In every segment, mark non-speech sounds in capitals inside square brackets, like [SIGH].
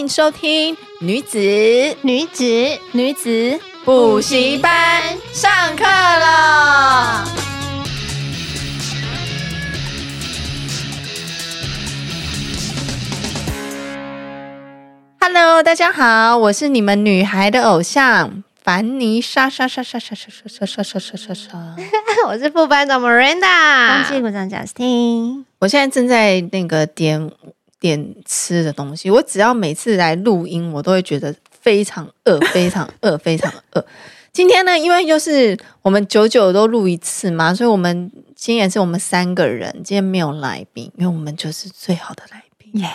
迎收听女子女子女子补习班上课了。Hello，大家好，我是你们女孩的偶像凡妮莎莎莎莎莎莎莎莎莎莎莎莎。我是副班长 Miranda，恭喜鼓掌，Justin。我现在正在那个点。点吃的东西，我只要每次来录音，我都会觉得非常饿，[LAUGHS] 非常饿，非常饿。今天呢，因为就是我们久久都录一次嘛，所以我们今天也是我们三个人，今天没有来宾，因为我们就是最好的来宾。耶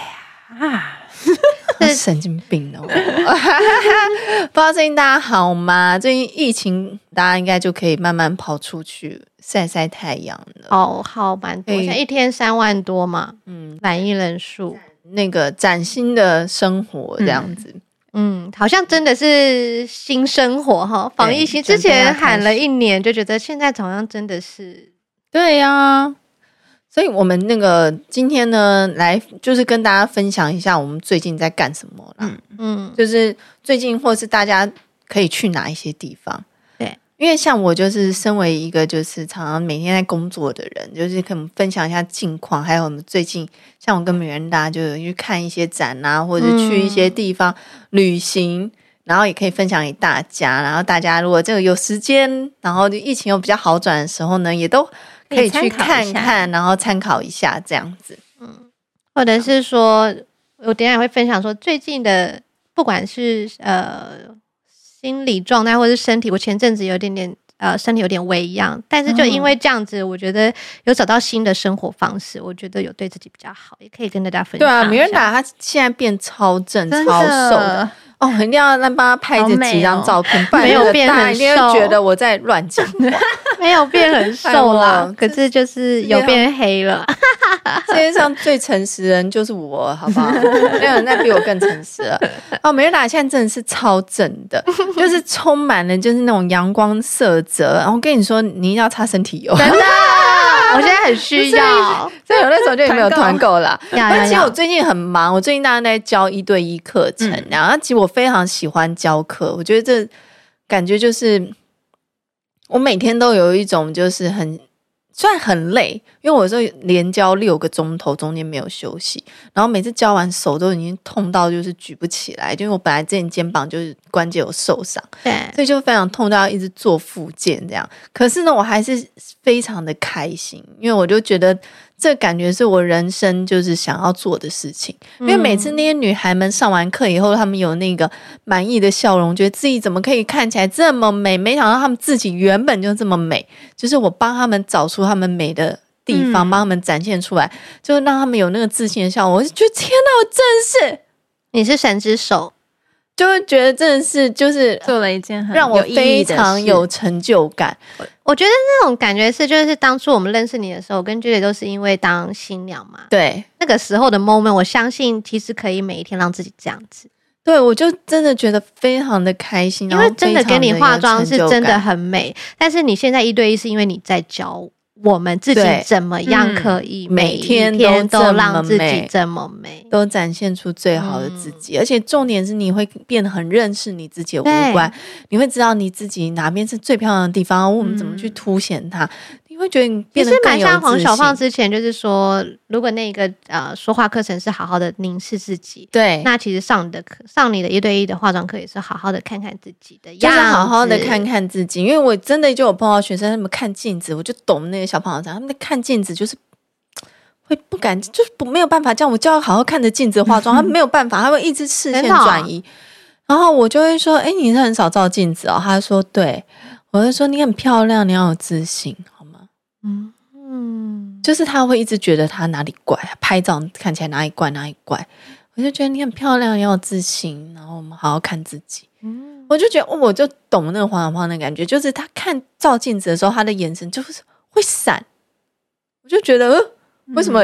啊！[LAUGHS] 神经病哦！[LAUGHS] 不知道最近大家好吗？最近疫情，大家应该就可以慢慢跑出去晒晒太阳了。哦，好蛮多，现在一天三万多嘛，嗯，满意人数，那个崭新的生活这样子，嗯，嗯，好像真的是新生活哈。防疫新之前喊了一年，就觉得现在好像真的是，对呀、啊。所以，我们那个今天呢，来就是跟大家分享一下我们最近在干什么啦。嗯嗯，就是最近或是大家可以去哪一些地方？对，因为像我就是身为一个就是常常每天在工作的人，就是可能分享一下近况，还有我们最近像我跟美人大就有去看一些展啊，或者去一些地方旅行，嗯、然后也可以分享给大家。然后大家如果这个有时间，然后就疫情又比较好转的时候呢，也都。可以去看看，然后参考一下这样子，嗯，或者是说，我等一下也会分享说，最近的不管是呃心理状态或是身体，我前阵子有点点呃身体有点微恙，但是就因为这样子，我觉得有找到新的生活方式，我觉得有对自己比较好，也可以跟大家分享。对啊，米兰达他现在变超正、超瘦的。哦，一定要让帮他拍这几张照片，[LAUGHS] 哦、没有变很瘦，因为觉得我在乱讲，[LAUGHS] 没有变很 [LAUGHS] 瘦啦，可是就是有变黑了。世界上最诚实的人就是我，好不好？没有人再比我更诚实了。哦，美乐达现在真的是超正的，就是充满了就是那种阳光色泽。然后我跟你说，你一定要擦身体油，真的。我现在很需要，所以有那时候就没有团购了。但其实我最近很忙，我最近大家在教一对一课程，嗯、然后其实我非常喜欢教课，我觉得这感觉就是我每天都有一种就是很。虽然很累，因为我这连教六个钟头，中间没有休息，然后每次教完手都已经痛到就是举不起来，因为我本来之前肩膀就是关节有受伤，对，所以就非常痛到要一直做复健这样。可是呢，我还是非常的开心，因为我就觉得。这感觉是我人生就是想要做的事情，因为每次那些女孩们上完课以后，她们有那个满意的笑容，觉得自己怎么可以看起来这么美？没想到她们自己原本就这么美，就是我帮她们找出她们美的地方，帮她们展现出来，就让她们有那个自信的笑容。我就觉得天哪，我真是你是神之手。就会觉得真的是就是做了一件很让我非常有成就感。我觉得那种感觉是，就是当初我们认识你的时候，我跟 Judy 都是因为当新娘嘛。对，那个时候的 moment，我相信其实可以每一天让自己这样子。对，我就真的觉得非常的开心，因为真的给你化妆是真的很美。但是你现在一对一是因为你在教。我们自己怎么样可以每天都让自己这么美，都展现出最好的自己？而且重点是你会变得很认识你自己的五官，你会知道你自己哪边是最漂亮的地方，我们怎么去凸显它。你会觉得你变得更有自信。其实蛮像黄小胖之前就是说，如果那个呃说话课程是好好的凝视自己，对，那其实上你的课，上你的一对一的化妆课也是好好的看看自己的样子，就是好好的看看自己。因为我真的就有碰到学生他们看镜子，我就懂那个小胖子，他们在看镜子就是会不敢，就是不没有办法这样，我就要好好看着镜子化妆，他没有办法，他会一直视线转移。[LAUGHS] 然后我就会说：“哎，你是很少照镜子哦？”他说：“对。”我就说：“你很漂亮，你要有自信。”嗯嗯，就是他会一直觉得他哪里怪，拍照看起来哪里怪哪里怪。我就觉得你很漂亮，也有自信，然后我们好好看自己。嗯，我就觉得我就懂那个黄小胖的感觉，就是他看照镜子的时候，他的眼神就是会闪。我就觉得，呃，为什么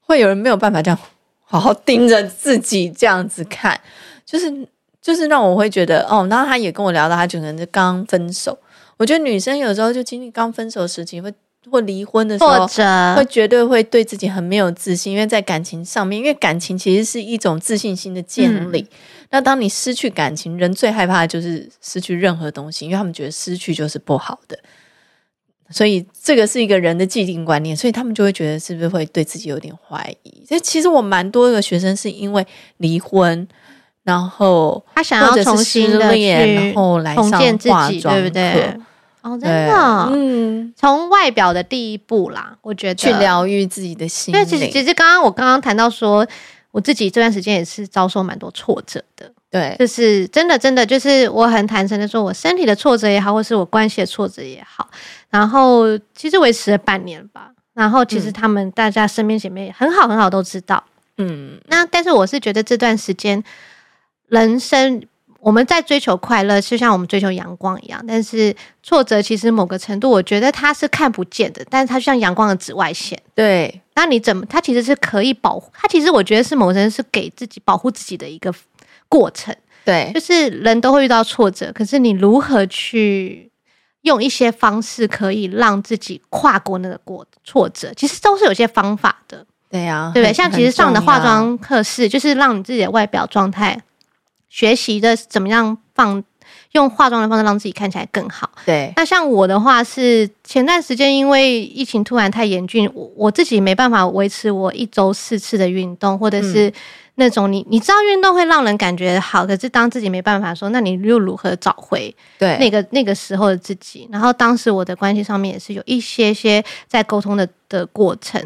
会有人没有办法这样好好盯着自己这样子看？就是就是让我会觉得哦，然后他也跟我聊到，他可能是刚分手。我觉得女生有时候就经历刚分手的时期会。或离婚的时候，会绝对会对自己很没有自信，因为在感情上面，因为感情其实是一种自信心的建立。嗯、那当你失去感情，人最害怕的就是失去任何东西，因为他们觉得失去就是不好的。所以这个是一个人的既定观念，所以他们就会觉得是不是会对自己有点怀疑。所以其实我蛮多个学生是因为离婚，然后他想要重新的去然后来上重建自己，对不对？哦，真的，嗯，从外表的第一步啦，我觉得去疗愈自己的心。对，其实其实刚刚我刚刚谈到说，我自己这段时间也是遭受蛮多挫折的。对，就是真的，真的，就是我很坦诚的说，我身体的挫折也好，或是我关系的挫折也好，然后其实维持了半年吧。然后其实他们大家身边姐妹很好很好都知道，嗯。那但是我是觉得这段时间人生我们在追求快乐，就像我们追求阳光一样。但是挫折其实某个程度，我觉得它是看不见的，但是它就像阳光的紫外线。对，那你怎么？它其实是可以保护。它其实我觉得是某个人是给自己保护自己的一个。过程对，就是人都会遇到挫折，可是你如何去用一些方式可以让自己跨过那个过挫折，其实都是有些方法的。对呀，对不对？像其实上的化妆课是，就是让你自己的外表状态学习的怎么样放用化妆的方式让自己看起来更好。对，那像我的话是前段时间因为疫情突然太严峻，我我自己没办法维持我一周四次的运动，或者是。那种你你知道运动会让人感觉好，可是当自己没办法说，那你又如何找回对那个那个时候的自己？然后当时我的关系上面也是有一些些在沟通的的过程。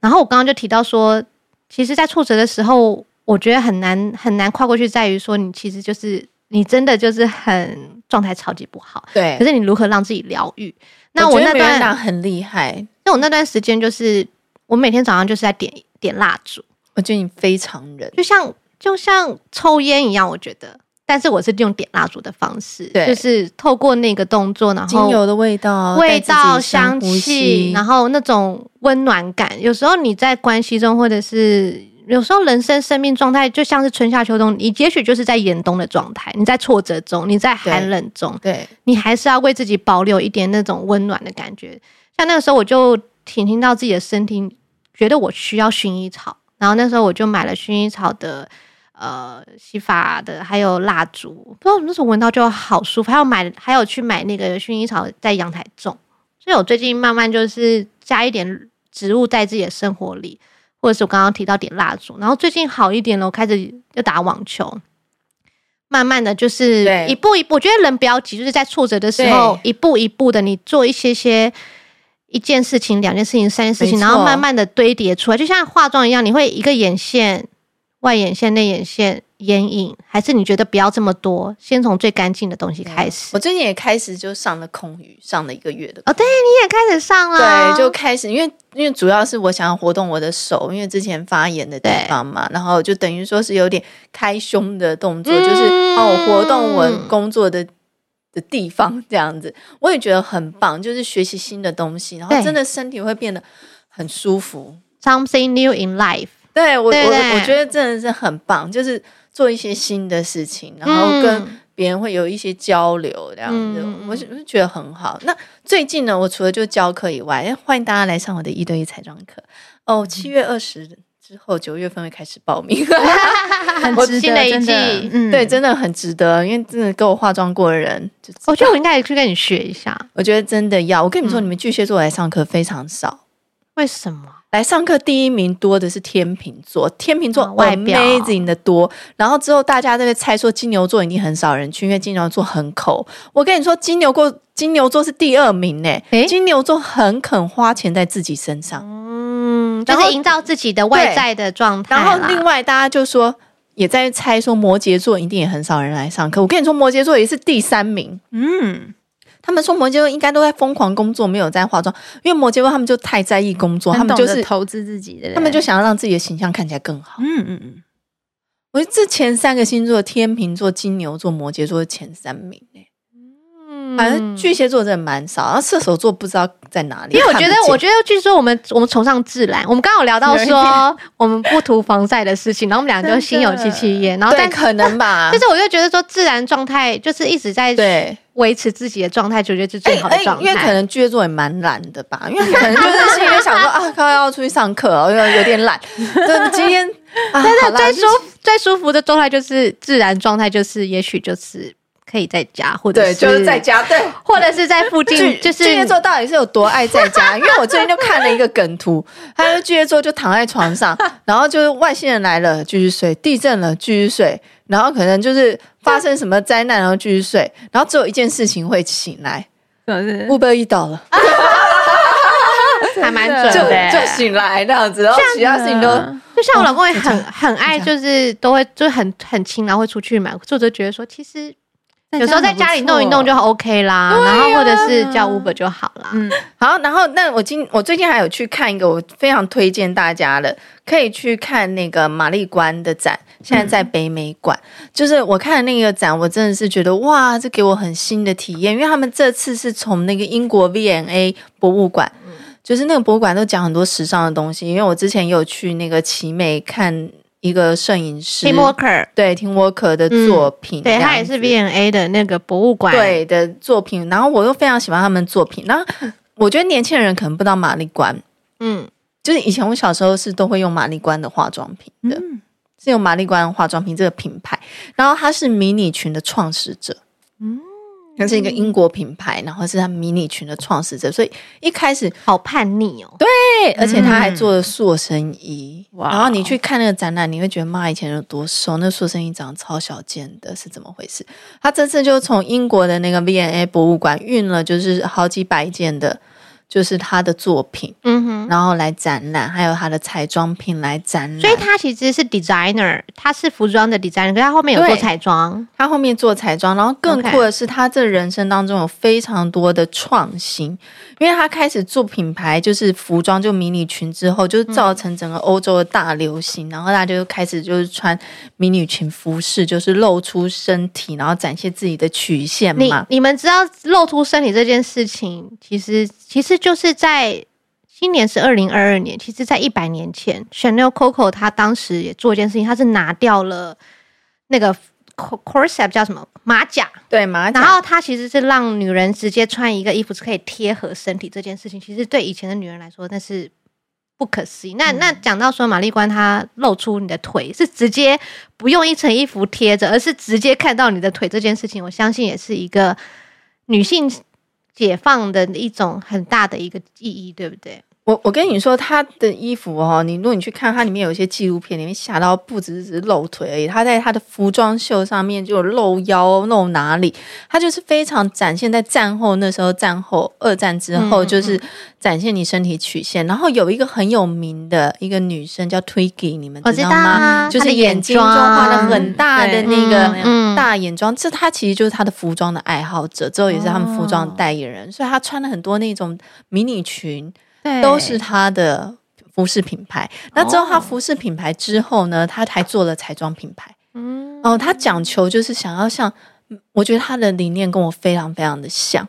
然后我刚刚就提到说，其实，在挫折的时候，我觉得很难很难跨过去，在于说你其实就是你真的就是很状态超级不好，对。可是你如何让自己疗愈？那我那段很厉害，那我那段时间就是我每天早上就是在点点蜡烛。我觉得你非常人，就像就像抽烟一样，我觉得，但是我是用点蜡烛的方式，就是透过那个动作，然后精油的味道、味道、香气，然后那种温暖感。有时候你在关系中，或者是有时候人生生命状态，就像是春夏秋冬，你也许就是在严冬的状态，你在挫折中，你在寒冷中，对，对你还是要为自己保留一点那种温暖的感觉。像那个时候，我就挺听到自己的身体，觉得我需要薰衣草。然后那时候我就买了薰衣草的，呃，洗发的，还有蜡烛，不知道那时候闻到就好舒服。还有买，还有去买那个薰衣草在阳台种。所以我最近慢慢就是加一点植物在自己的生活里，或者是我刚刚提到点蜡烛。然后最近好一点了，我开始要打网球。慢慢的就是一步一步，我觉得人不要急，就是在挫折的时候，一步一步的你做一些些。一件事情、两件事情、三件事情，然后慢慢的堆叠出来，就像化妆一样，你会一个眼线、外眼线、内眼线、眼影，还是你觉得不要这么多，先从最干净的东西开始。我最近也开始就上了空余，上了一个月的哦，对，你也开始上了，对，就开始，因为因为主要是我想要活动我的手，因为之前发炎的地方嘛，然后就等于说是有点开胸的动作，嗯、就是哦，活动我工作的。的地方这样子，我也觉得很棒，就是学习新的东西，然后真的身体会变得很舒服。Something new in life，对我我我觉得真的是很棒，就是做一些新的事情，然后跟别人会有一些交流这样子，嗯、我是觉得很好。那最近呢，我除了就教课以外，欢迎大家来上我的一对一彩妆课哦，七月二十。之后九月份会开始报名，[LAUGHS] 很值得，真的，嗯，对，真的很值得，因为真的给我化妆过的人，我觉得我应该也去跟你学一下。我觉得真的要，我跟你们说，你们巨蟹座来上课非常少，为什么？来上课第一名多的是天秤座，天秤座 amazing 的多，然后之后大家都在猜说金牛座一定很少人去，因为金牛座很抠。我跟你说，金牛座金牛座是第二名呢，金牛座很肯花钱在自己身上。嗯就是营造自己的外在的状态。然后另外大家就说也在猜说摩羯座一定也很少人来上课。我跟你说，摩羯座也是第三名。嗯，他们说摩羯座应该都在疯狂工作，没有在化妆，因为摩羯座他们就太在意工作，他们就是投资自己的，他们就想要让自己的形象看起来更好。嗯嗯嗯，我觉得这前三个星座：天秤座、金牛座、摩羯座是前三名。嗯，反正巨蟹座真的蛮少，然后射手座不知道在哪里。因为我觉得，我觉得据说我们我们崇尚自然。我们刚刚有聊到说我们不涂防晒的事情，然后我们两个就心有戚戚焉。然后但可能吧，[LAUGHS] 就是我就觉得说自然状态就是一直在对维持自己的状态，就觉得是最好的状态。因为可能巨蟹座也蛮懒的吧，因为可能就是心里想说啊，[LAUGHS] 刚刚要出去上课，哦，有有点懒。对，今天 [LAUGHS] 但是最舒最舒服的状态就是自然状态，就是也许就是。可以在家，或者是就是在家，对，或者是在附近。就是巨蟹座到底是有多爱在家？因为我最近就 [LAUGHS] 看了一个梗图，他说巨蟹座就躺在床上，然后就是外星人来了继续睡，地震了继续睡，然后可能就是发生什么灾难，然后继续睡，然后只有一件事情会醒来，是不是？Uber Eats 倒了，还蛮准的，就醒来这样子，然后其他事情都就像我老公也很很爱，就是都会就很很轻，然后会出去买，作者觉得说其实。有时候在家里弄一弄就 OK 啦，啊、然后或者是叫 Uber 就好啦。嗯，好，然后那我今我最近还有去看一个，我非常推荐大家的，可以去看那个玛丽关的展，现在在北美馆。嗯、就是我看的那个展，我真的是觉得哇，这给我很新的体验，因为他们这次是从那个英国 V&A 博物馆，嗯、就是那个博物馆都讲很多时尚的东西。因为我之前也有去那个奇美看。一个摄影师，Tim Walker，对，Tim Walker 的作品，嗯、对他也是 V&A 的那个博物馆对的作品。然后我又非常喜欢他们作品。然后我觉得年轻人可能不知道玛丽关，嗯，就是以前我小时候是都会用玛丽关的化妆品的，嗯、是用玛丽关化妆品这个品牌。然后他是迷你裙的创始者，嗯。它是一个英国品牌，然后是他迷你裙的创始者，所以一开始好叛逆哦。对，而且他还做了塑身衣。哇、嗯！然后你去看那个展览，你会觉得妈以前有多瘦，那塑身衣长得超小件的，是怎么回事？他这次就从英国的那个 V&A 博物馆运了，就是好几百件的。就是他的作品，嗯哼，然后来展览，还有他的彩妆品来展览。所以他其实是 designer，他是服装的 designer，可是他后面有做彩妆，他后面做彩妆，然后更酷的是，他这人生当中有非常多的创新。因为他开始做品牌，就是服装，就迷你裙之后，就造成整个欧洲的大流行，嗯、然后大家就开始就是穿迷你裙服饰，就是露出身体，然后展现自己的曲线嘛。你你们知道露出身体这件事情，其实其实。就是在今年是二零二二年，其实，在一百年前，Chanel Coco 他当时也做一件事情，他是拿掉了那个 corset 叫什么马甲，对马甲，然后他其实是让女人直接穿一个衣服是可以贴合身体这件事情，其实对以前的女人来说那是不可思议。那、嗯、那讲到说玛丽关她露出你的腿是直接不用一层衣服贴着，而是直接看到你的腿这件事情，我相信也是一个女性。解放的一种很大的一个意义，对不对？我我跟你说，他的衣服哦，你如果你去看，它里面有一些纪录片，里面吓到不只是露腿而已。他在他的服装秀上面就有露腰、露哪里，他就是非常展现在战后那时候，战后二战之后，就是展现你身体曲线。嗯嗯，然后有一个很有名的一个女生叫 Twiggy，你们知道吗？就是眼睛中画了很大的那个大眼妆，这她其实就是她的服装的爱好者，之后也是他们服装代言人，所以她穿了很多那种迷你裙。都是他的服饰品牌。那之后他服饰品牌之后呢，他还做了彩妆品牌。嗯，哦，他讲求就是想要像，我觉得他的理念跟我非常非常的像。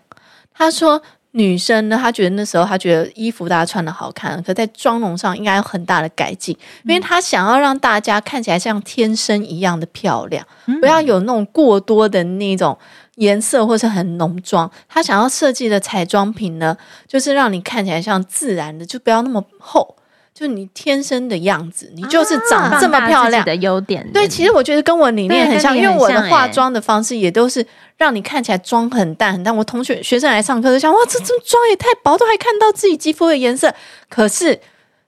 他说，女生呢，他觉得那时候他觉得衣服大家穿的好看，可在妆容上应该有很大的改进，因为他想要让大家看起来像天生一样的漂亮，不要有那种过多的那种。颜色或是很浓妆，他想要设计的彩妆品呢，就是让你看起来像自然的，就不要那么厚，就你天生的样子，你就是长这么漂亮的优点。对，其实我觉得跟我理念很像，因为我的化妆的方式也都是让你看起来妆很淡很淡。我同学学生来上课都想，哇，这这妆也太薄，都还看到自己肌肤的颜色，可是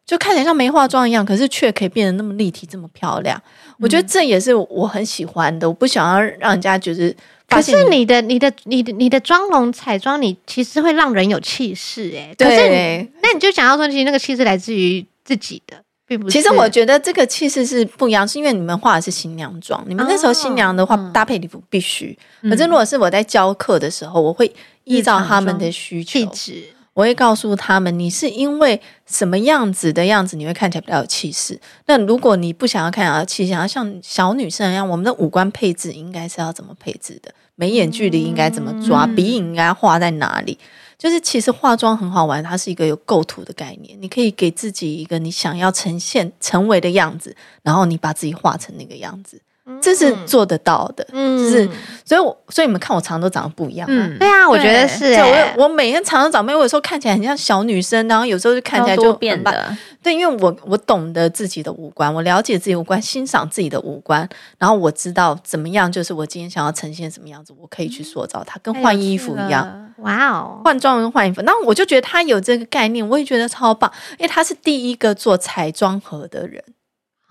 就看起来像没化妆一样，可是却可以变得那么立体，这么漂亮。我觉得这也是我很喜欢的，我不想要让人家觉得。可是你的、你的、你的、你的妆容彩妆，你其实会让人有气势哎。可是，那你就想要说，其实那个气势来自于自己的，并不是。其实我觉得这个气势是不一样，是因为你们画的是新娘妆，你们那时候新娘的话搭配礼服必须。可是如果是我在教课的时候，我会依照他们的需求。我会告诉他们，你是因为什么样子的样子，你会看起来比较有气势。那如果你不想要看啊，其实想要像小女生一样，我们的五官配置应该是要怎么配置的？眉眼距离应该怎么抓？嗯、鼻影应该画在哪里？就是其实化妆很好玩，它是一个有构图的概念。你可以给自己一个你想要呈现成为的样子，然后你把自己画成那个样子。这是做得到的，嗯，就是，所以我，所以你们看我常常都长得不一样，嗯，对啊，我觉得是，我我每天常常长辈，我有时候看起来很像小女生，然后有时候就看起来就变的，对，因为我我懂得自己的五官，我了解自己五官，欣赏自己的五官，然后我知道怎么样，就是我今天想要呈现什么样子，我可以去塑造它，跟换衣服一样，哇哦，换妆容换衣服，那我就觉得他有这个概念，我也觉得超棒，因为他是第一个做彩妆盒的人。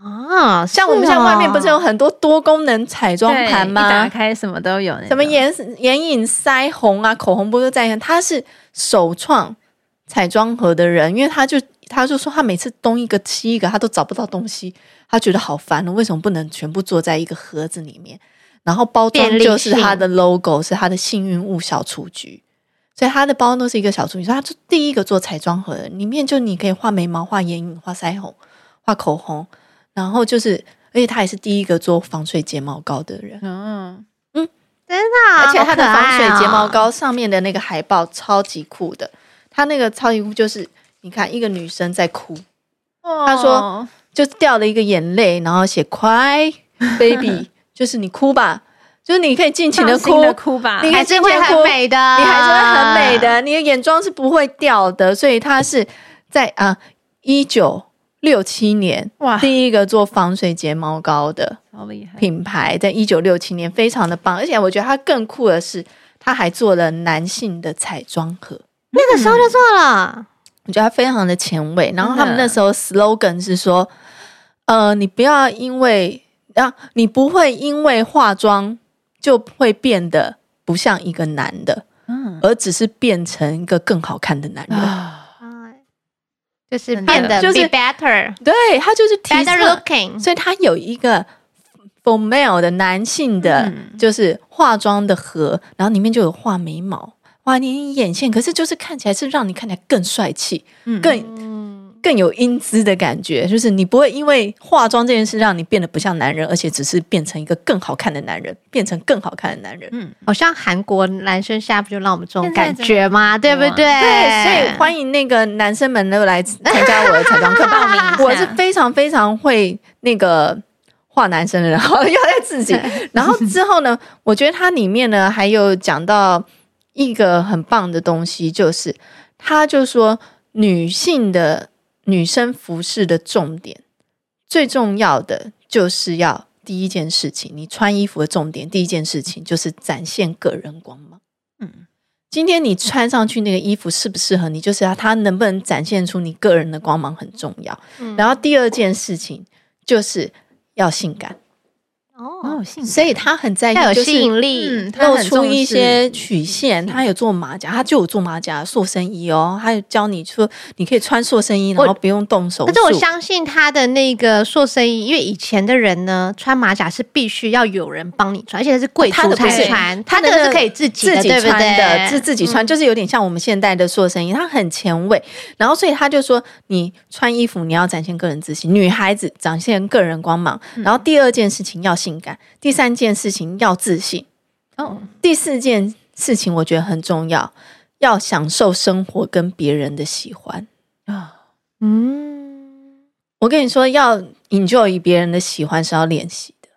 啊，像我们现在外面不是有很多多功能彩妆盘吗？打开什么都有，什么眼眼影、腮红啊、口红，不是在线。他是首创彩妆盒的人，因为他就他就说，他每次东一个西一个，他都找不到东西，他觉得好烦了。为什么不能全部做在一个盒子里面？然后包装就是他的 logo，是他的幸运物小雏菊，所以他的包装都是一个小雏菊。他就第一个做彩妆盒的，里面就你可以画眉毛、画眼影、画腮红、画口红。然后就是，而且他也是第一个做防水睫毛膏的人。嗯嗯，真的，而且他的防水睫毛膏上面的那个海报超级酷的。他那个超级酷就是，你看一个女生在哭，哦、他说就掉了一个眼泪，然后写 “cry baby”，[LAUGHS] 就是你哭吧，就是你可以尽情的哭的哭吧，你还是会很美的，你还是会很美的，[LAUGHS] 你的眼妆是不会掉的。所以他是在啊一九。六七年，哇！第一个做防水睫毛膏的品牌，在一九六七年，非常的棒。而且我觉得它更酷的是，它还做了男性的彩妆盒，那个时候就做了。我觉得他非常的前卫。然后他们那时候 slogan 是说：“呃，你不要因为啊，你不会因为化妆就会变得不像一个男的，嗯，而只是变成一个更好看的男人。”就是变得就是 better，对，他就是 better looking，所以他有一个 for male 的男性的，就是化妆的盒，然后里面就有画眉毛、画你眼线，可是就是看起来是让你看起来更帅气，更。更有英姿的感觉，就是你不会因为化妆这件事让你变得不像男人，而且只是变成一个更好看的男人，变成更好看的男人。嗯，好像韩国男生现在不就让我们这种感觉吗？对不对？对，所以欢迎那个男生们都来参加我的彩妆课报名。[LAUGHS] 我是非常非常会那个画男生的人，然后要在自己。[LAUGHS] 然后之后呢，我觉得它里面呢还有讲到一个很棒的东西，就是他就说女性的。女生服饰的重点，最重要的就是要第一件事情，你穿衣服的重点，第一件事情就是展现个人光芒。嗯，今天你穿上去那个衣服适不适合你，就是要它能不能展现出你个人的光芒很重要。嗯，然后第二件事情就是要性感。哦，所以他很在意，有吸引力，露出一些曲线。他有做马甲，他就有做马甲塑身衣哦。他有教你说，你可以穿塑身衣，然后不用动手术。可是我相信他的那个塑身衣，因为以前的人呢，穿马甲是必须要有人帮你穿，而且是贵族才穿。他的是可以自己自己穿的，是自己穿，就是有点像我们现代的塑身衣。他很前卫，然后所以他就说，你穿衣服你要展现个人自信，女孩子展现个人光芒。然后第二件事情要性感，第三件事情要自信哦。第四件事情我觉得很重要，要享受生活跟别人的喜欢啊。嗯，我跟你说，要 enjoy 别人的喜欢是要练习的，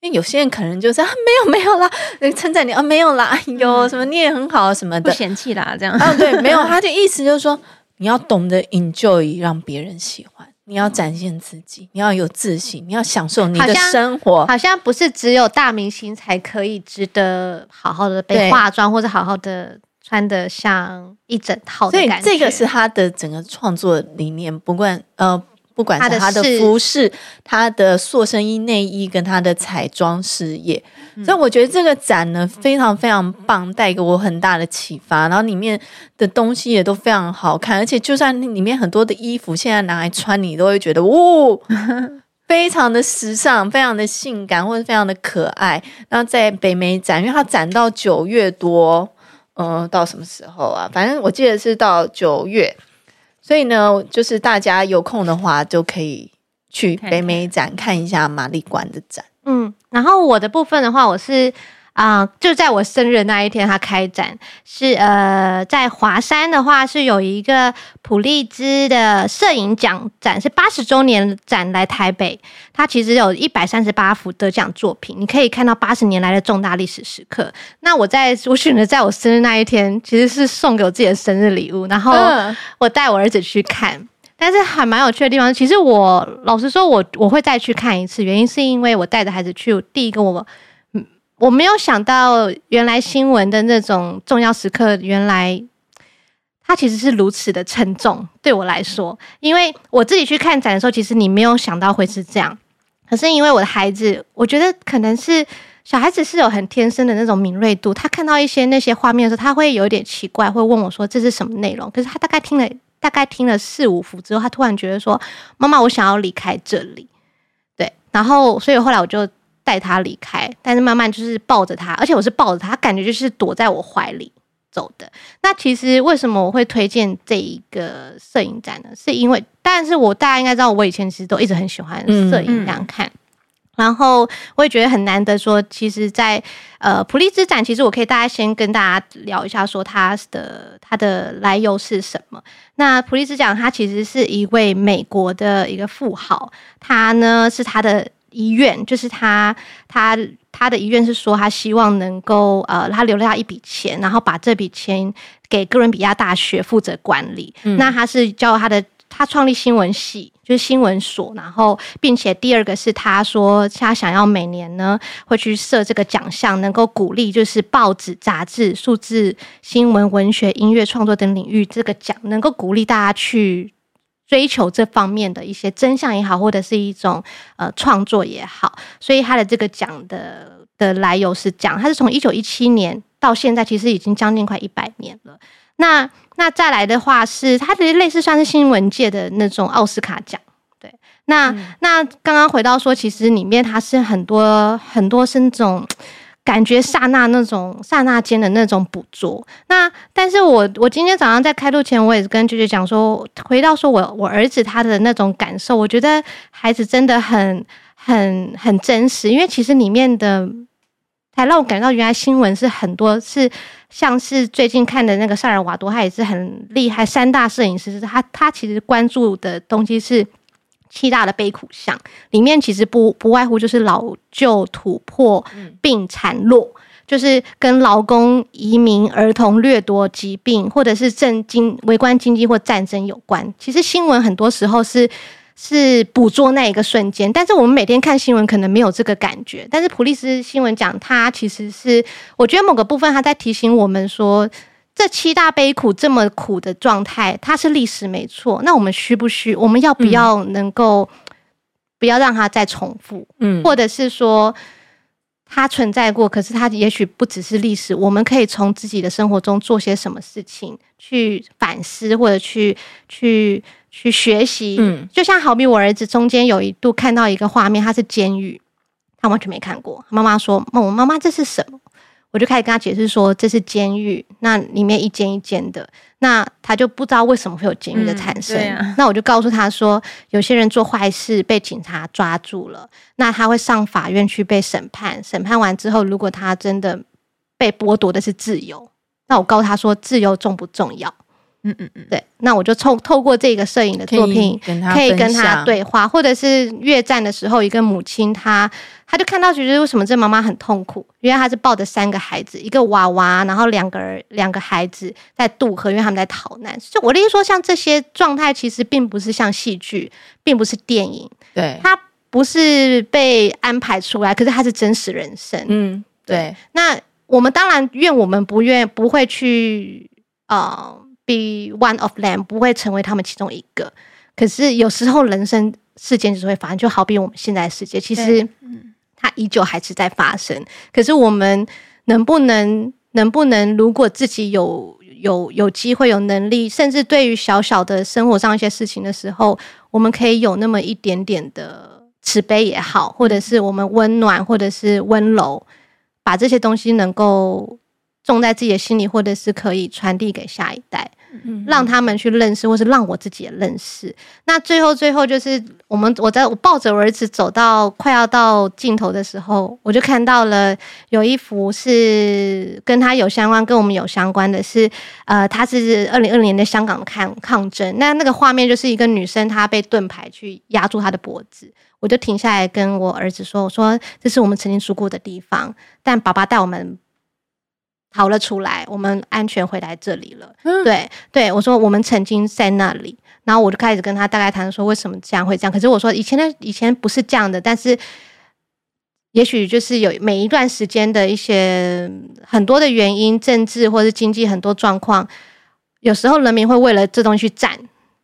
因为有些人可能就是啊，没有没有啦，称赞你啊，没有啦，哎呦，什么你也很好什么的，不嫌弃啦，这样啊，对，没有，他的意思就是说，你要懂得 enjoy 让别人喜欢。你要展现自己，你要有自信，你要享受你的生活。好像，不是只有大明星才可以值得好好的被化妆，或者好好的穿的像一整套的感觉。所以这个是他的整个创作理念，不管呃。不管是他的服饰、他的塑身衣、内衣跟他的彩妆事业，嗯、所以我觉得这个展呢非常非常棒，带给我很大的启发。然后里面的东西也都非常好看，而且就算里面很多的衣服现在拿来穿，你都会觉得哦，[LAUGHS] 非常的时尚，非常的性感，或者非常的可爱。然后在北美展，因为它展到九月多。嗯，到什么时候啊？反正我记得是到九月，所以呢，就是大家有空的话就可以去北美展看一下玛丽馆的展。嗯，然后我的部分的话，我是。啊、呃，就在我生日那一天，他开展是呃，在华山的话是有一个普利兹的摄影奖展，是八十周年展来台北。他其实有一百三十八幅得奖作品，你可以看到八十年来的重大历史时刻。那我在我选择在我生日那一天，其实是送给我自己的生日礼物，然后我带我儿子去看。但是还蛮有趣的地方，其实我老实说我，我我会再去看一次，原因是因为我带着孩子去，第一个我。我没有想到，原来新闻的那种重要时刻，原来它其实是如此的沉重。对我来说，因为我自己去看展的时候，其实你没有想到会是这样。可是因为我的孩子，我觉得可能是小孩子是有很天生的那种敏锐度，他看到一些那些画面的时候，他会有点奇怪，会问我说：“这是什么内容？”可是他大概听了大概听了四五幅之后，他突然觉得说：“妈妈，我想要离开这里。”对，然后所以后来我就。带他离开，但是慢慢就是抱着他，而且我是抱着他，感觉就是躲在我怀里走的。那其实为什么我会推荐这一个摄影展呢？是因为，但是我大家应该知道，我以前其实都一直很喜欢摄影这样看，嗯嗯、然后我也觉得很难得说，其实在，在呃普利兹展，其实我可以大家先跟大家聊一下，说它的它的来由是什么。那普利兹奖，他其实是一位美国的一个富豪，他呢是他的。遗愿就是他，他他的遗愿是说，他希望能够呃，他留下一笔钱，然后把这笔钱给哥伦比亚大学负责管理。嗯、那他是叫他的，他创立新闻系，就是新闻所，然后并且第二个是他说，他想要每年呢会去设这个奖项，能够鼓励就是报纸、杂志、数字新闻、文学、音乐创作等领域这个奖，能够鼓励大家去。追求这方面的一些真相也好，或者是一种呃创作也好，所以他的这个奖的的来由是讲，他是从一九一七年到现在，其实已经将近快一百年了。那那再来的话是，他的类似算是新闻界的那种奥斯卡奖。对，那、嗯、那刚刚回到说，其实里面它是很多很多是那种。感觉刹那那种刹那间的那种捕捉，那但是我我今天早上在开录前，我也是跟舅舅讲说，回到说我我儿子他的那种感受，我觉得孩子真的很很很真实，因为其实里面的才让我感觉到原来新闻是很多是像是最近看的那个萨尔瓦多，他也是很厉害三大摄影师，他他其实关注的东西是。七大的悲苦相里面，其实不不外乎就是老旧、土破、病残、弱，就是跟劳工、移民、儿童掠夺、疾病，或者是政经、微观经济或战争有关。其实新闻很多时候是是捕捉那一个瞬间，但是我们每天看新闻可能没有这个感觉。但是普利斯新闻奖，它其实是我觉得某个部分，它在提醒我们说。这七大悲苦这么苦的状态，它是历史没错。那我们需不需？我们要不要能够不要让它再重复？嗯，或者是说它存在过，可是它也许不只是历史。我们可以从自己的生活中做些什么事情去反思，或者去去去学习。嗯，就像好比我儿子中间有一度看到一个画面，他是监狱，他完全没看过。妈妈说：“我妈妈这是什么？”我就开始跟他解释说，这是监狱，那里面一间一间的，那他就不知道为什么会有监狱的产生。嗯啊、那我就告诉他说，有些人做坏事被警察抓住了，那他会上法院去被审判，审判完之后，如果他真的被剥夺的是自由，那我告诉他说，自由重不重要？嗯嗯嗯，对，那我就透透过这个摄影的作品，可以，可以跟他对话，或者是越战的时候，一个母亲，她她就看到，觉得为什么这妈妈很痛苦？因为她是抱着三个孩子，一个娃娃，然后两个人两个孩子在渡河，因为他们在逃难。就我的意思说，像这些状态，其实并不是像戏剧，并不是电影，对，它不是被安排出来，可是它是真实人生。嗯，对。那我们当然愿我们不愿不会去呃。Be one of them 不会成为他们其中一个，可是有时候人生事件就是会发生，就好比我们现在的世界，其实它依旧还是在发生。可是我们能不能，能不能，如果自己有有有机会、有能力，甚至对于小小的生活上一些事情的时候，我们可以有那么一点点的慈悲也好，或者是我们温暖，或者是温柔，把这些东西能够。种在自己的心里，或者是可以传递给下一代。让他们去认识，或是让我自己也认识。那最后，最后就是我们，我在我抱着我儿子走到快要到尽头的时候，我就看到了有一幅是跟他有相关、跟我们有相关的是，呃，他是二零二零年的香港抗抗争。那那个画面就是一个女生，她被盾牌去压住她的脖子。我就停下来跟我儿子说：“我说这是我们曾经住过的地方，但爸爸带我们。”逃了出来，我们安全回来这里了。嗯、对对，我说我们曾经在那里，然后我就开始跟他大概谈说为什么这样会这样。可是我说以前的以前不是这样的，但是也许就是有每一段时间的一些很多的原因，政治或者经济很多状况，有时候人民会为了这东西去战。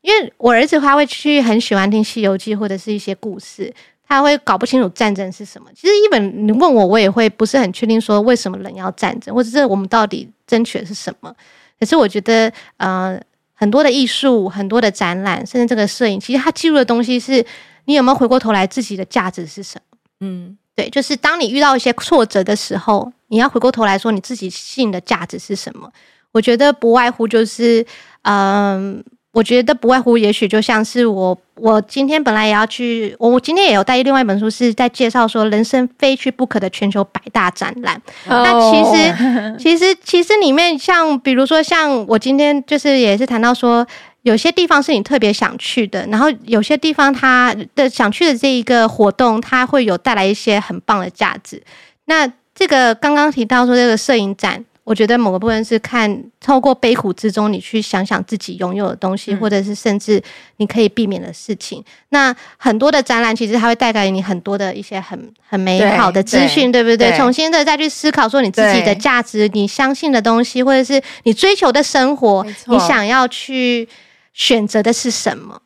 因为我儿子他会去很喜欢听《西游记》或者是一些故事。他会搞不清楚战争是什么。其实，一本你问我，我也会不是很确定说为什么人要战争，或者是我们到底争取的是什么。可是，我觉得，呃，很多的艺术、很多的展览，甚至这个摄影，其实它记录的东西是你有没有回过头来自己的价值是什么？嗯，对，就是当你遇到一些挫折的时候，你要回过头来说你自己信的价值是什么？我觉得不外乎就是，嗯、呃。我觉得不外乎，也许就像是我，我今天本来也要去，我今天也有带另外一本书，是在介绍说人生非去不可的全球百大展览。Oh. 那其实，其实，其实里面像，比如说像我今天就是也是谈到说，有些地方是你特别想去的，然后有些地方它的想去的这一个活动，它会有带来一些很棒的价值。那这个刚刚提到说这个摄影展。我觉得某个部分是看透过悲苦之中，你去想想自己拥有的东西，嗯、或者是甚至你可以避免的事情。那很多的展览其实它会带给你很多的一些很很美好的资讯，对，对，对不对？重新的再去思考说你自己的价值，你相信的东西，或者是你追求的生活，你想要去选择的是什么？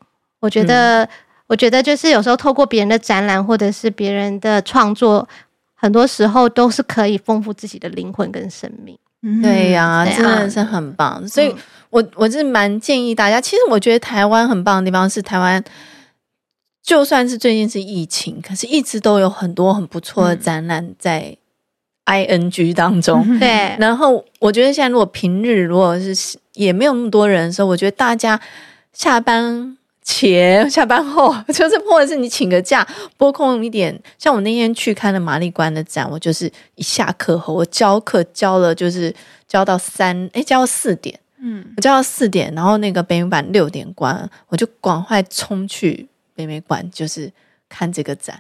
我觉得，嗯、我觉得就是有时候透过别人的展览，或者是别人的创作，很多时候都是可以丰富自己的灵魂跟生命。对呀、啊，真的是很棒。嗯、所以我，我我是蛮建议大家。其实，我觉得台湾很棒的地方是，台湾就算是最近是疫情，可是一直都有很多很不错的展览在 ing 当中。[LAUGHS] 嗯、对。然后，我觉得现在如果平日如果是也没有那么多人的时候，我觉得大家下班。前下班后，[LAUGHS] 就是或者是你请个假，拨空一点。像我那天去看了玛丽关的展，我就是一下课后，我教课教了，就是教到三，哎，教到四点，嗯，我教到四点，然后那个北美馆六点关，我就赶快冲去北美馆，就是看这个展。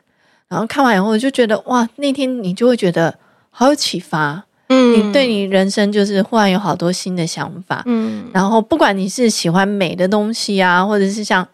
然后看完以后，我就觉得哇，那天你就会觉得好有启发。嗯，你对你人生就是忽然有好多新的想法，嗯，然后不管你是喜欢美的东西啊，或者是像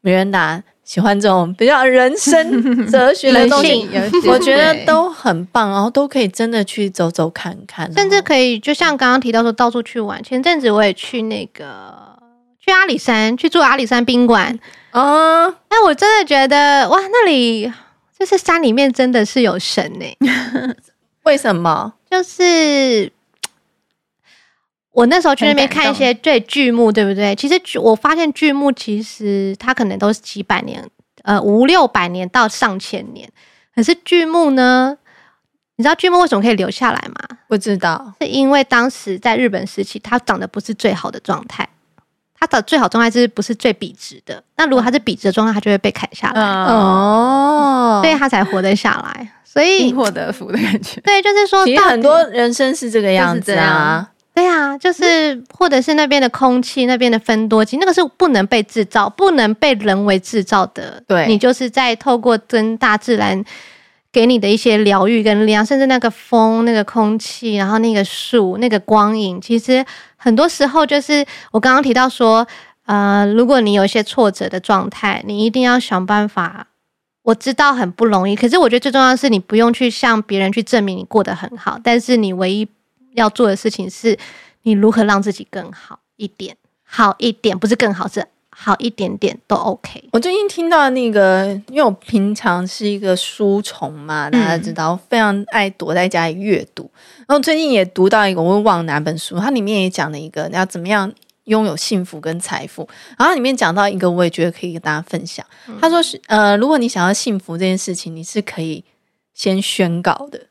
米兰达喜欢这种比较人生哲学的 [LAUGHS] 东西，我觉得都很棒，然后都可以真的去走走看看，甚至可以就像刚刚提到说到处去玩。前阵子我也去那个去阿里山去住阿里山宾馆。哦，那我真的觉得哇，那里就是山里面真的是有神呢、欸。[LAUGHS] 为什么？就是我那时候去那边看一些对剧目，对不对？其实我发现剧目其实它可能都是几百年，呃，五六百年到上千年。可是剧目呢？你知道剧目为什么可以留下来吗？不知道，是因为当时在日本时期，它长得不是最好的状态。它的最好状态是不是最笔直的？那如果它是笔直的状态，它就会被砍下来。哦，所以它才活得下来。所以因祸得福的感觉，[LAUGHS] 对，就是说，其实很多人生是这个样子啊，对啊，就是或者是那边的空气，那边的芬多精，那个是不能被制造、不能被人为制造的。对，你就是在透过跟大自然给你的一些疗愈跟力量，甚至那个风、那个空气，然后那个树、那个光影，其实很多时候就是我刚刚提到说，呃，如果你有一些挫折的状态，你一定要想办法。我知道很不容易，可是我觉得最重要的是，你不用去向别人去证明你过得很好，但是你唯一要做的事情是，你如何让自己更好一点，好一点，不是更好，是好一点点都 OK。我最近听到那个，因为我平常是一个书虫嘛，大家知道，嗯、非常爱躲在家里阅读，然后最近也读到一个，我会忘哪本书，它里面也讲了一个要怎么样。拥有幸福跟财富，然后里面讲到一个，我也觉得可以跟大家分享。嗯、他说是呃，如果你想要幸福这件事情，你是可以先宣告的。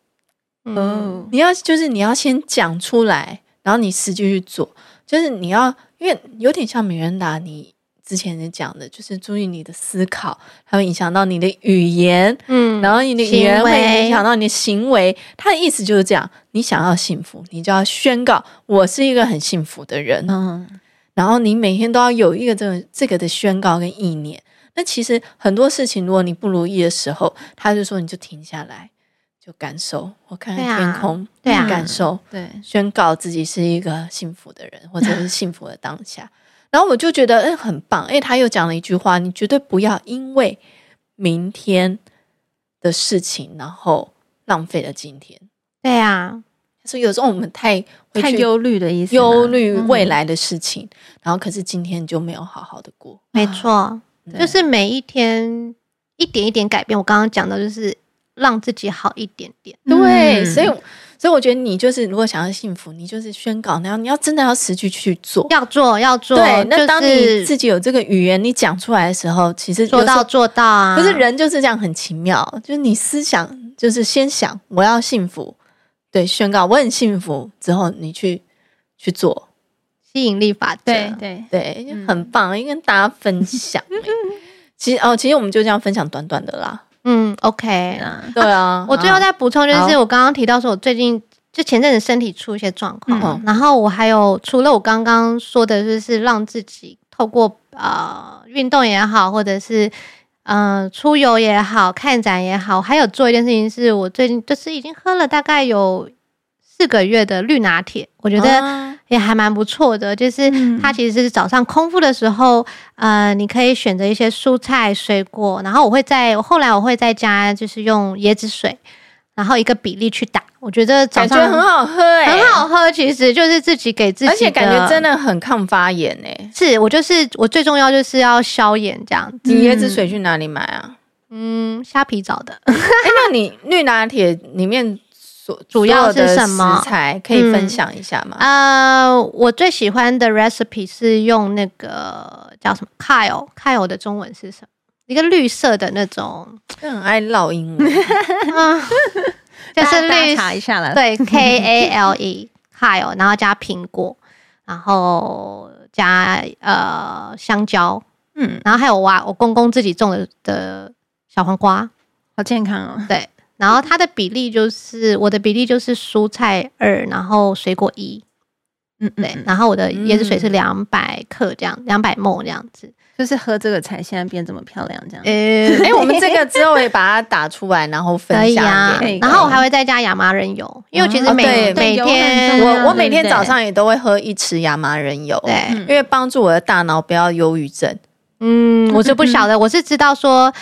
嗯，你要就是你要先讲出来，然后你实际去做，就是你要，因为有点像米兰达，你之前也讲的，就是注意你的思考，它会影响到你的语言，嗯，然后你的语言会影响到你的行为。他的意思就是这样，你想要幸福，你就要宣告我是一个很幸福的人，嗯，然后你每天都要有一个这个这个的宣告跟意念。那其实很多事情，如果你不如意的时候，他就说你就停下来，就感受，我看看天空，对啊，感受，对，宣告自己是一个幸福的人，或者是幸福的当下。[LAUGHS] 然后我就觉得，嗯，很棒。哎，他又讲了一句话，你绝对不要因为明天的事情，然后浪费了今天。对啊，所以有时候我们太太忧虑的意思，忧虑未来的事情，嗯、然后可是今天就没有好好的过。没错。就是每一天一点一点改变，我刚刚讲的就是让自己好一点点。对，所以所以我觉得你就是如果想要幸福，你就是宣告，然后你要真的要持续去做，要做要做。对，那当你自己有这个语言，你讲出来的时候，其实做到做到啊。可是人就是这样很奇妙，就是你思想就是先想我要幸福，对，宣告我很幸福之后，你去去做。吸引力法则，对对对，嗯、很棒，应该跟大家分享。[LAUGHS] 其实哦，其实我们就这样分享短短的啦。嗯，OK，[LAUGHS] 对啊。啊我最后再补充，就是我刚刚提到说，我最近就前阵子身体出一些状况，嗯、然后我还有除了我刚刚说的，就是让自己透过呃运动也好，或者是嗯、呃、出游也好，看展也好，还有做一件事情，是我最近就是已经喝了大概有四个月的绿拿铁，我觉得。也还蛮不错的，就是它其实是早上空腹的时候，嗯、呃，你可以选择一些蔬菜水果，然后我会在后来我会在家就是用椰子水，然后一个比例去打，我觉得早上感觉很好喝哎、欸，很好喝，其实就是自己给自己，而且感觉真的很抗发炎哎、欸，是我就是我最重要就是要消炎这样子。你椰子水去哪里买啊？嗯，虾皮找的。哎、欸，那你绿拿铁里面？主要是什么食材可以分享一下吗？啊、嗯呃，我最喜欢的 recipe 是用那个叫什么 kale，kale 的中文是什么？一个绿色的那种，很爱烙英文，嗯 [LAUGHS] [LAUGHS] 就是绿查一下了，对，K A L E [LAUGHS] kale，然后加苹果，然后加呃香蕉，嗯，然后还有我我公公自己种的的小黄瓜，好健康哦，对。然后它的比例就是我的比例就是蔬菜二，然后水果一，嗯，对。然后我的椰子水是两百克这样，两百 ml 这样子，就是喝这个才现在变这么漂亮这样。哎，我们这个 [LAUGHS] 之后也把它打出来，然后分享。然后我还会再加亚麻仁油，因为其实每每天我我每天早上也都会喝一匙亚麻仁油，对，因为帮助我的大脑不要忧郁症。嗯，我是不晓得，[LAUGHS] 我是知道说。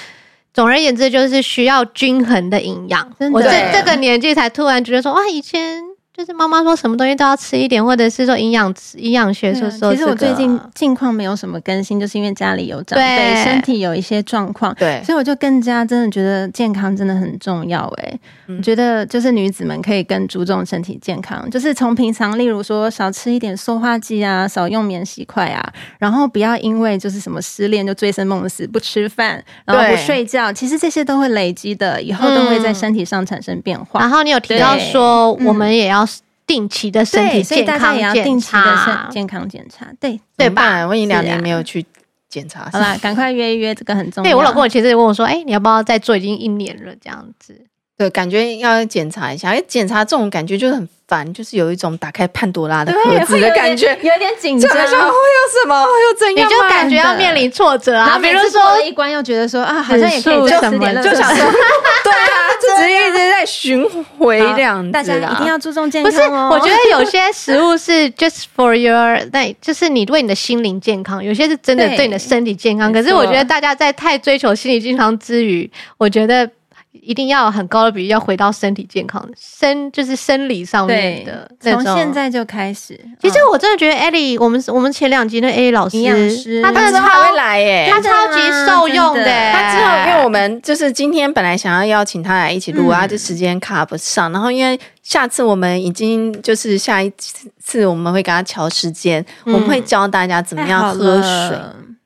总而言之，就是需要均衡的营养。我这这个年纪才突然觉得说，哇，以前。就是妈妈说什么东西都要吃一点，或者是说营养营养学说说。其实我最近近况没有什么更新，就是因为家里有长辈，身体有一些状况，对，所以我就更加真的觉得健康真的很重要。哎，我觉得就是女子们可以更注重身体健康，就是从平常，例如说少吃一点塑化剂啊，少用免洗筷啊，然后不要因为就是什么失恋就醉生梦死，不吃饭，然后不睡觉，其实这些都会累积的，以后都会在身体上产生变化。然后你有提到说，我们也要。定期的身体健康检查，健康检查，对对吧？我已经两年没有去检查，好啦，赶快约一约，这个很重要。对，我老公其实也问我说：“哎，你要不要再做？已经一年了，这样子。”对，感觉要检查一下，因为检查这种感觉就是很烦，就是有一种打开潘多拉的盒子的感觉，有点紧张。会有什么？会有怎样？你就感觉要面临挫折啊！比如说一关，又觉得说啊，好像也可以就什么，就想说，[LAUGHS] 对啊，[LAUGHS] 就直接一直在巡回这样。大家一定要注重健康哦。我觉得有些食物是 [LAUGHS] just for your，那就是你为你的心灵健康；有些是真的对你的身体健康。可是我觉得大家在太追求心理健康之余，我觉得。一定要很高的比例，要回到身体健康，生就是生理上面的。从现在就开始。其实我真的觉得艾莉，我们我们前两集的艾莉老师，营养师，他真的超会来耶，他超级受用的。他之后，因为我们就是今天本来想要邀请他来一起录啊，就时间卡不上。然后因为下次我们已经就是下一次我们会给他调时间，我们会教大家怎么样喝水。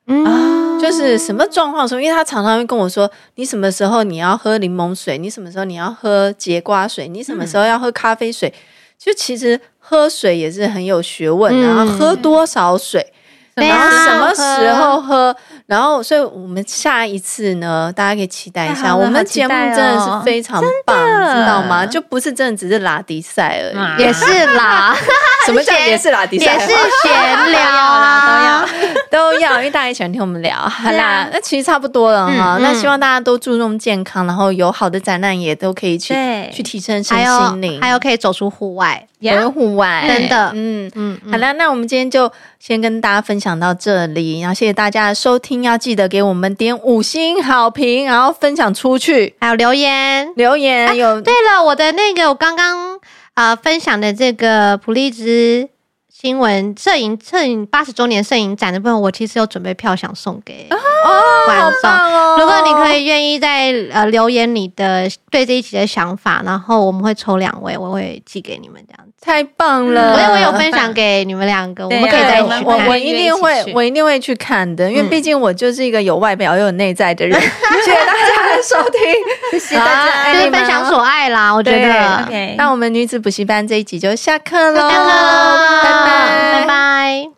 嗯，就是什么状况的时候，因为他常常会跟我说，你什么时候你要喝柠檬水，你什么时候你要喝节瓜水，你什么时候要喝咖啡水，就其实喝水也是很有学问的，然后喝多少水。然后什么时候喝？然后，所以我们下一次呢，大家可以期待一下。我们节目真的是非常棒，知道吗？就不是真的只是拉迪赛而已，也是啦。[LAUGHS] 什么叫也是拉迪赛？也是 [LAUGHS] 闲聊啦，[LAUGHS] 都要都要，因为大家也喜欢听我们聊。好啦，那其实差不多了哈。那希望大家都注重健康，然后有好的展览也都可以去去提升身心灵，还有可以走出户外。也户外，真的，嗯嗯，好了，那我们今天就先跟大家分享到这里，然后谢谢大家的收听，要记得给我们点五星好评，然后分享出去，还有留言留言有、啊。对了，我的那个我刚刚啊分享的这个普利兹。新闻摄影摄影八十周年摄影展的部分，我其实有准备票想送给观众哦。如果你可以愿意在呃留言你的对这一集的想法，然后我们会抽两位，我会寄给你们这样子。太棒了！我我有分享给你们两个，我们可以再去看。我我一定会我一定会去看的，因为毕竟我就是一个有外表又有内在的人。[LAUGHS] 谢谢大家的收听，[LAUGHS] 谢谢大家，就是分享所爱啦。我觉得。那我们女子补习班这一集就下课喽，拜拜。拜拜！